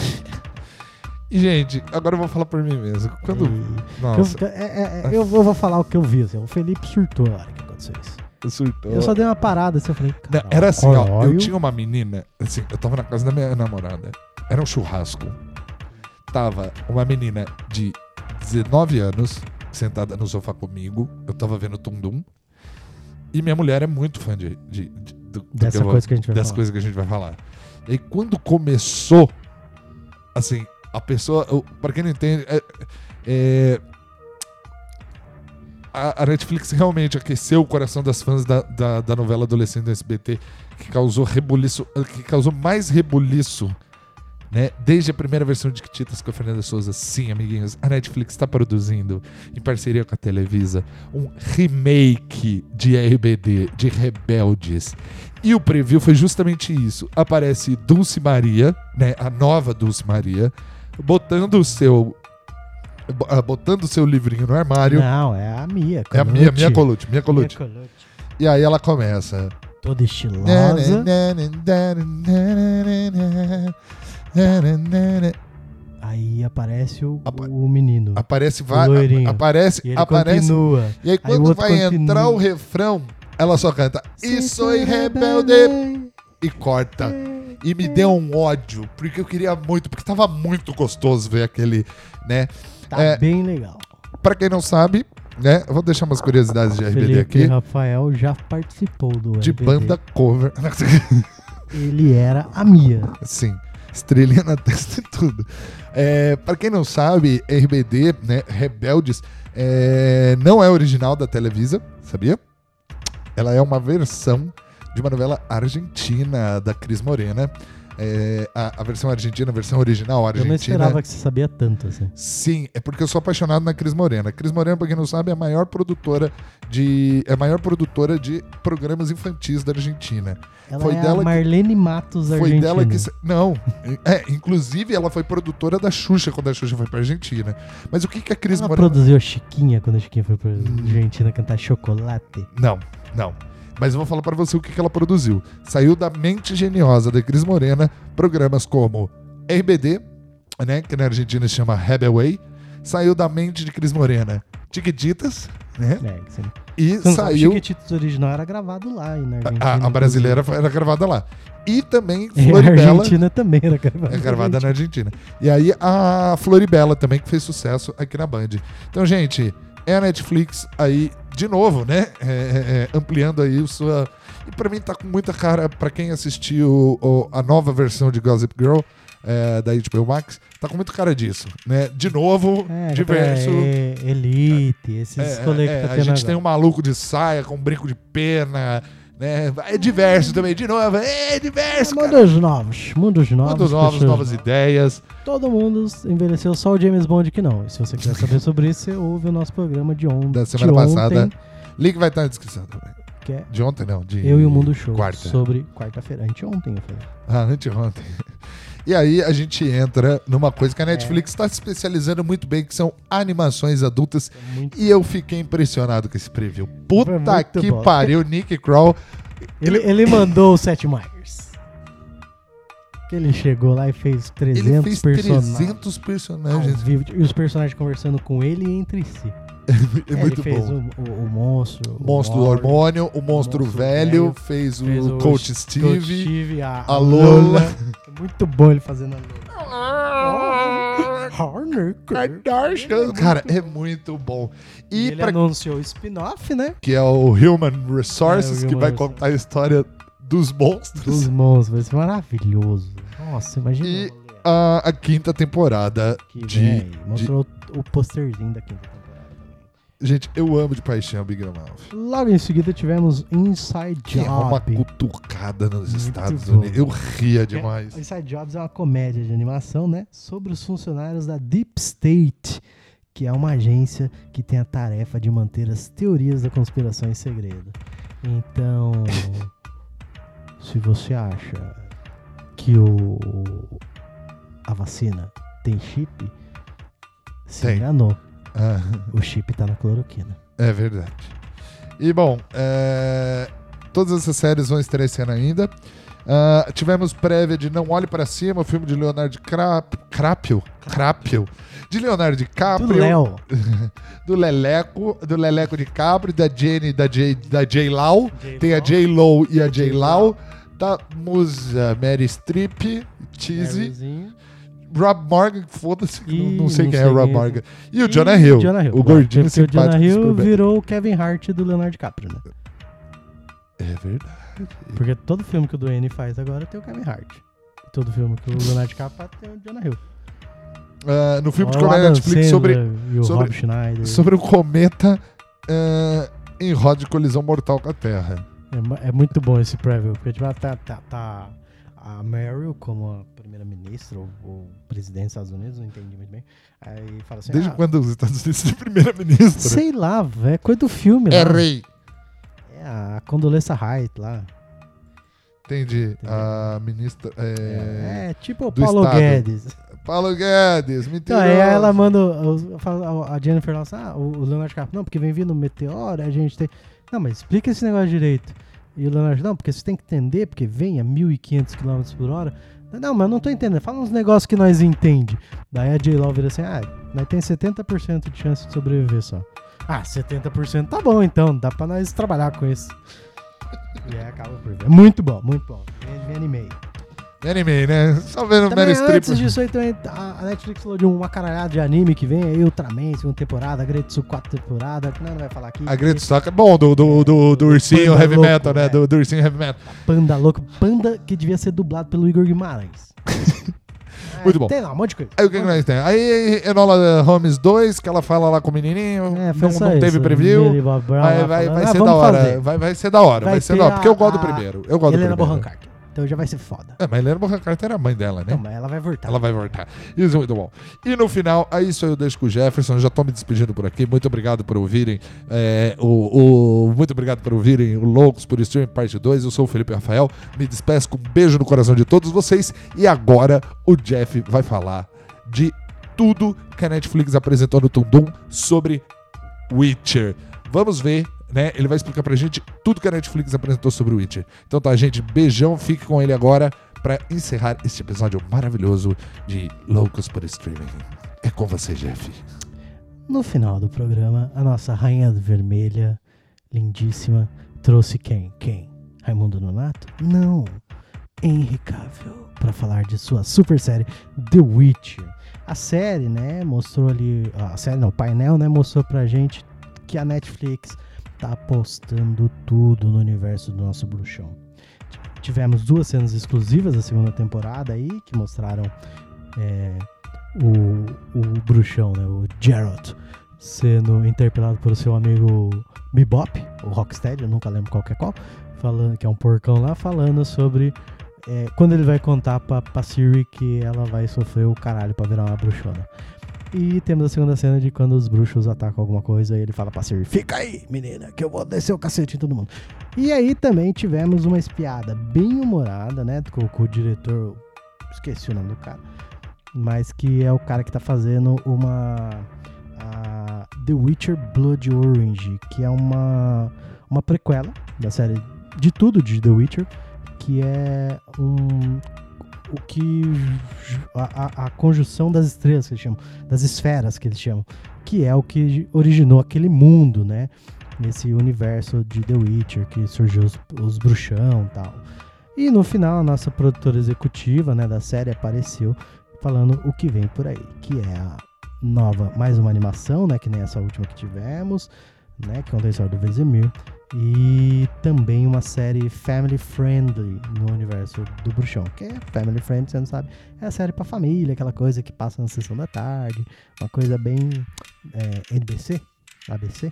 E, gente, agora eu vou falar por mim mesmo. Quando. E- Nossa, eu, é- é- é, eu vou falar o que eu vi. Assim, o Felipe surtou na hora que aconteceu isso. surtou. Eu só dei uma parada assim, eu falei, Não, era assim, ó. Eu tinha uma menina, assim, eu tava na casa da minha namorada. Era um churrasco. Tava uma menina de 19 anos sentada no sofá comigo. Eu tava vendo Tundum. E minha mulher é muito fã de, de- de- do, do que Dessa eu coisa que a gente vai das falar. coisas que a gente vai falar. E aí, quando começou, assim, a pessoa. Pra quem não entende, é- é, a, a Netflix realmente aqueceu o coração das fãs da, da, da novela adolescente do SBT, que causou rebuliço, que causou mais rebuliço, né? Desde a primeira versão de Titas com a Fernanda Souza. Sim, amiguinhos, a Netflix está produzindo, em parceria com a Televisa, um remake de RBD, de Rebeldes. E o preview foi justamente isso. Aparece Dulce Maria, né? A nova Dulce Maria, botando o seu. ah, Botando o seu livrinho no armário. Não, é a Mia. É a minha, minha Colute, minha Mia Colute. Colucci. E aí ela começa. Toda estilosa. Aí aparece o, Apa- o menino. Aparece, loirinho. aparece, e aparece. continua. E aí quando outro vai continua. entrar o refrão, ela só canta E sou rebelde e corta. E me deu um ódio, porque eu queria muito, porque tava muito gostoso ver aquele, né? Tá É, bem legal. Pra quem não sabe, né? Eu vou deixar umas curiosidades de RBD Felipe aqui. Rafael já participou do De RBD. banda cover. Ele era a Mia. Sim, estrelinha na [laughs] testa e tudo. É, para quem não sabe, RBD, né, Rebeldes, é, não é original da Televisa, sabia? Ela é uma versão de uma novela argentina da Cris Morena. É, a, a versão argentina, a versão original Eu não argentina. esperava que você sabia tanto assim. Sim, é porque eu sou apaixonado na Cris Morena. A Cris Morena, pra quem não sabe, é a maior produtora de. É a maior produtora de programas infantis da Argentina. Ela Foi é dela a que- Marlene Matos Foi argentina. dela que. Não. É, inclusive, ela foi produtora da Xuxa quando a Xuxa foi pra Argentina. Mas o que, que a Cris Ela Morena. produziu a Chiquinha quando a Chiquinha foi pra Argentina cantar chocolate. Não, não. Mas eu vou falar pra você o que, que ela produziu. Saiu da mente geniosa da Cris Morena programas como RBD, né, que na Argentina se chama Rebelway. Saiu da mente de Cris Morena Tiquititas, né? É. E sabe, saiu. O Chiquititas original era gravado lá e na Argentina. A, a brasileira foi- era gravada lá. E também. [laughs] E a Floribela. Argentina também era gravada. É gravada na Argentina. E aí a Floribela também, que fez sucesso aqui na Band. Então, gente, é a Netflix aí, de novo, né? É, é, é, ampliando aí o sua. E pra mim tá com muita cara, pra quem assistiu o- a nova versão de Gossip Girl. é, da HBO Max, tá com muito cara disso, né? De novo, É, diverso. É, Elite, esses É, é, que tá a gente tem um agora. maluco de saia com um brinco de pena, né? É diverso também, de novo, é diverso. Mundos novos, mundos novos. Mundos novos, novas ideias. Todo mundo envelheceu, só o James Bond que não. E se você quiser saber sobre isso, você ouve o nosso programa de ontem. Da semana passada. Link vai estar na descrição também. Que é De ontem, não. De Eu e o Mundo Show. Quarta. Sobre quarta-feira. Anteontem, eu falei. Ah, anteontem. E aí a gente entra numa coisa É. que a Netflix está se especializando muito bem, que são animações adultas. É E eu fiquei impressionado com esse preview. Foi Puta que bom. pariu, Nick Kroll. Ele, ele mandou o Seth Meyers. Que ele chegou lá e fez 300 Ele fez personagens. 300 ao personagens. vivo, e os personagens conversando com ele e entre si. É, É, muito ele fez bom. O, o, o monstro. O monstro do Morgan, hormônio, o monstro, monstro velho, velho, fez o fez o Coach Coach Steve. Steve, a, a Lola. É Muito bom ele fazendo a Lola. Harnecker. Cara, é muito bom. E E ele pra anunciou o spin-off, né? que é o Human Resources, É, o que Human vai Resources. contar a história dos monstros. Dos monstros. Vai ser maravilhoso. Nossa, imagina. E A, a quinta temporada que de, vem aí. de- Mostrou o posterzinho da quinta temporada. Gente, eu amo de paixão Big Mouth. Logo em seguida tivemos Inside Que é uma cutucada nos Muito Estados bom. Unidos. Eu ria demais. É, Inside Jobs é uma comédia de animação, né? Sobre os funcionários da Deep State, que é uma agência que tem a tarefa de manter as teorias da conspiração em segredo. Então, [laughs] se você acha que o a vacina tem chip, se Tem. enganou. Ah, [laughs] O chip tá na cloroquina. é verdade. E bom, é, todas essas séries vão estrear esse ano ainda. Ah, tivemos prévia de Não Olhe Pra Cima, o filme de Leonardo Crap, Crapio, Crapio, de Leonardo DiCaprio. Do Léo. [laughs] do Leleco, do Leleco DiCaprio, da Jenny, da J, da J Lau, tem a J Lo e a J Lau, da musa Mary Streep, Cheesy, Maryzinho. Rob Morgan, foda-se, não, não sei não quem sei é o Rob é Morgan. E o Jonah Hill, Jonah Hill, o claro, gordinho porque o simpático Jonah do Hill virou o Kevin Hart do Leonardo DiCaprio, né? É verdade. Porque todo filme que o Dwayne faz agora tem o Kevin Hart. Todo filme que o Leonardo DiCaprio tem o Jonah Hill. Ah, no filme de O comédia Adam Netflix sobre, o sobre- Schneider. sobre o cometa ah, em roda de colisão mortal com a Terra. É, é muito bom esse preview. Porque tipo, tá, tá, tá a Meryl como a primeira-ministra ou, ou presidente dos Estados Unidos, não entendi muito bem. Aí fala assim, Desde ah, quando os Estados Unidos de primeira-ministra? sei lá, velho, é coisa do filme É lá. rei. É a Condoleezza Rice lá. Entendi. A ministra. É... É, tipo o Paulo Estado. Guedes. Paulo Guedes, me Então, aí ela manda. A Jennifer fala assim: ah, o Leonardo DiCaprio, não, porque vem vindo um meteoro, a gente tem. Não, mas explica esse negócio direito. E o Leonardo, não, porque você tem que entender, porque vem a 1.500 km por hora, Não, mas eu não tô entendendo. Fala uns negócios que nós entende. Daí a J-Law vira assim, ah, nós tem 70% de chance de sobreviver só. Ah, 70% tá bom então, dá pra nós trabalhar com isso. E aí acaba por ver. Muito bom, muito bom. Me animei. Me animei, né? Só vendo Também Meryl Streep. antes disso aí também, a a Netflix falou de uma caralhada de anime que vem aí, Ultraman, segunda temporada, Gretsu, quatro temporadas, que não, não vai falar aqui. A Greta Stock é bom, do, do, do, do ursinho heavy louco, metal, né? é. Do, do ursinho heavy metal. Panda louco, Panda que devia ser dublado pelo Igor Guimarães. [laughs] É, Muito bom. Tem lá, um monte de coisa. Aí o que, que nós temos? Aí Enola Holmes 2, que ela fala lá com o menininho, É, não, não isso. teve preview. Vai, vai, falando, vai "Ah, ser da hora. fazer." Vai, vai ser da hora, vai, Vai ser da hora. Porque eu gosto do primeiro. Eu gosto Helena do primeiro. Carter. Então já vai ser foda. É, mas Helena Bonham Carter era a mãe dela, né? Não, mas ela vai voltar. Ela vai voltar. Isso é muito bom. E no final, aí isso eu deixo com o Jefferson. Eu já tô me despedindo por aqui. Muito obrigado por ouvirem. é, o, o- muito obrigado por ouvirem o Loucos por Stream Parte 2. Eu sou o Felipe Rafael. Me despeço com um beijo no coração de todos vocês. E agora o Jeff vai falar de tudo que a Netflix apresentou no Tundum sobre Witcher. Vamos ver. Né? Ele vai explicar pra gente tudo que a Netflix apresentou sobre o Witcher. Então tá, gente, beijão, fique com ele agora pra encerrar este episódio maravilhoso de Loucos por Streaming. É com você, Jeff. No final do programa, a nossa rainha vermelha, lindíssima, trouxe quem? Quem? Raimundo Nonato? Não. Henry Cavill, para falar de sua super série The Witcher. A série, né, mostrou ali, a série não, o painel, né, mostrou pra gente que a Netflix tá apostando tudo no universo do nosso bruxão. Tivemos duas cenas exclusivas da segunda temporada aí, que mostraram é, o, o bruxão, né, o Geralt, sendo interpelado pelo seu amigo Bebop, o Rocksteady, eu nunca lembro qual que é qual, falando, que é um porcão lá, falando sobre é, quando ele vai contar pra, pra Siri que ela vai sofrer o caralho pra virar uma bruxona. E temos a segunda cena de quando os bruxos atacam alguma coisa e ele fala pra Siri, fica aí, menina, que eu vou descer o cacete em todo mundo. E aí também tivemos uma espiada bem humorada, né, com, com o diretor, esqueci o nome do cara, mas que é o cara que tá fazendo uma a The Witcher Blood Orange, que é uma uma prequela da série de tudo de The Witcher, que é um o que a, a- a conjunção das estrelas que eles chamam, das esferas que eles chamam, que é o que originou aquele mundo, né? Nesse universo de The Witcher que surgiu os, os bruxão e tal. E no final a nossa produtora executiva, né, da série apareceu falando o que vem por aí, que é a nova, mais uma animação, né, que nem essa última que tivemos, né, que conta a história do Vesemir, e também uma série family friendly no universo do Bruxão, que é family friendly, você não sabe, é a série pra família, aquela coisa que passa na sessão da tarde, uma coisa bem é, NBC, ABC,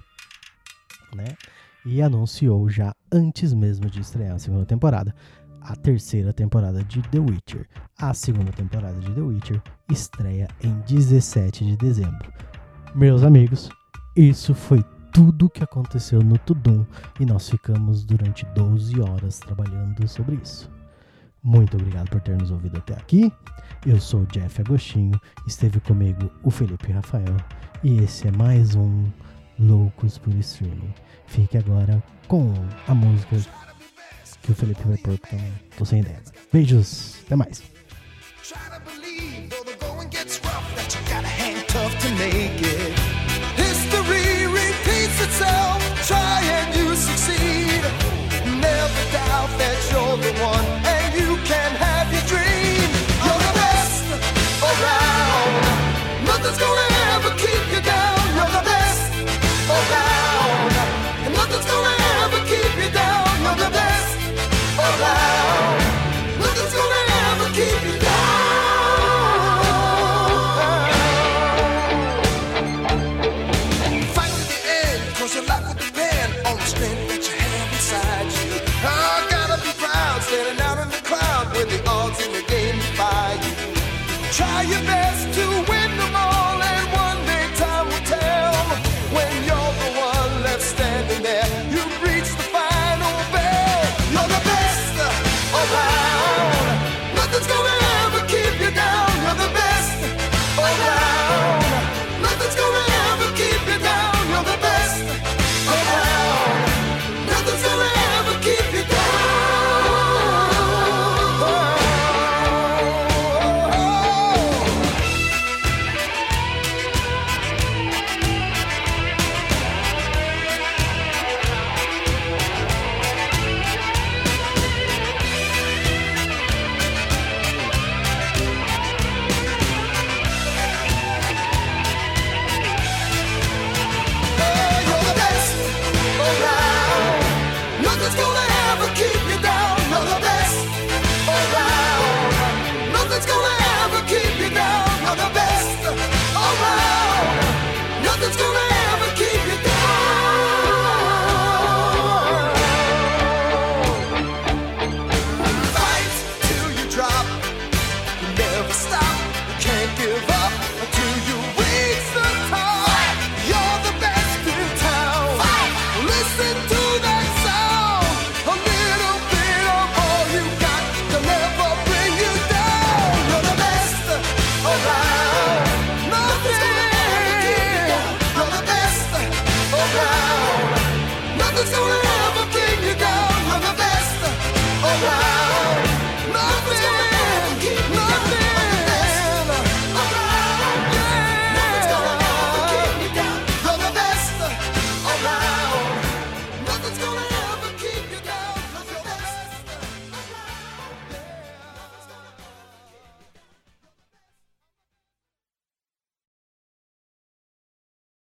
né, e anunciou já antes mesmo de estrear a segunda temporada, a terceira temporada de The Witcher. A segunda temporada de The Witcher estreia em 17 de dezembro. Meus amigos, isso foi tudo o que aconteceu no Tudum e nós ficamos durante 12 horas trabalhando sobre isso. Muito obrigado por ter nos ouvido até aqui. Eu sou o Jeff Agostinho, esteve comigo o Felipe Rafael e esse é mais um Loucos por Streaming. Fique agora com a música que o Felipe vai pôr, porque tô sem ideia. Beijos, até mais. Try to believe, though the going gets rough, that you gotta hang tough to make it.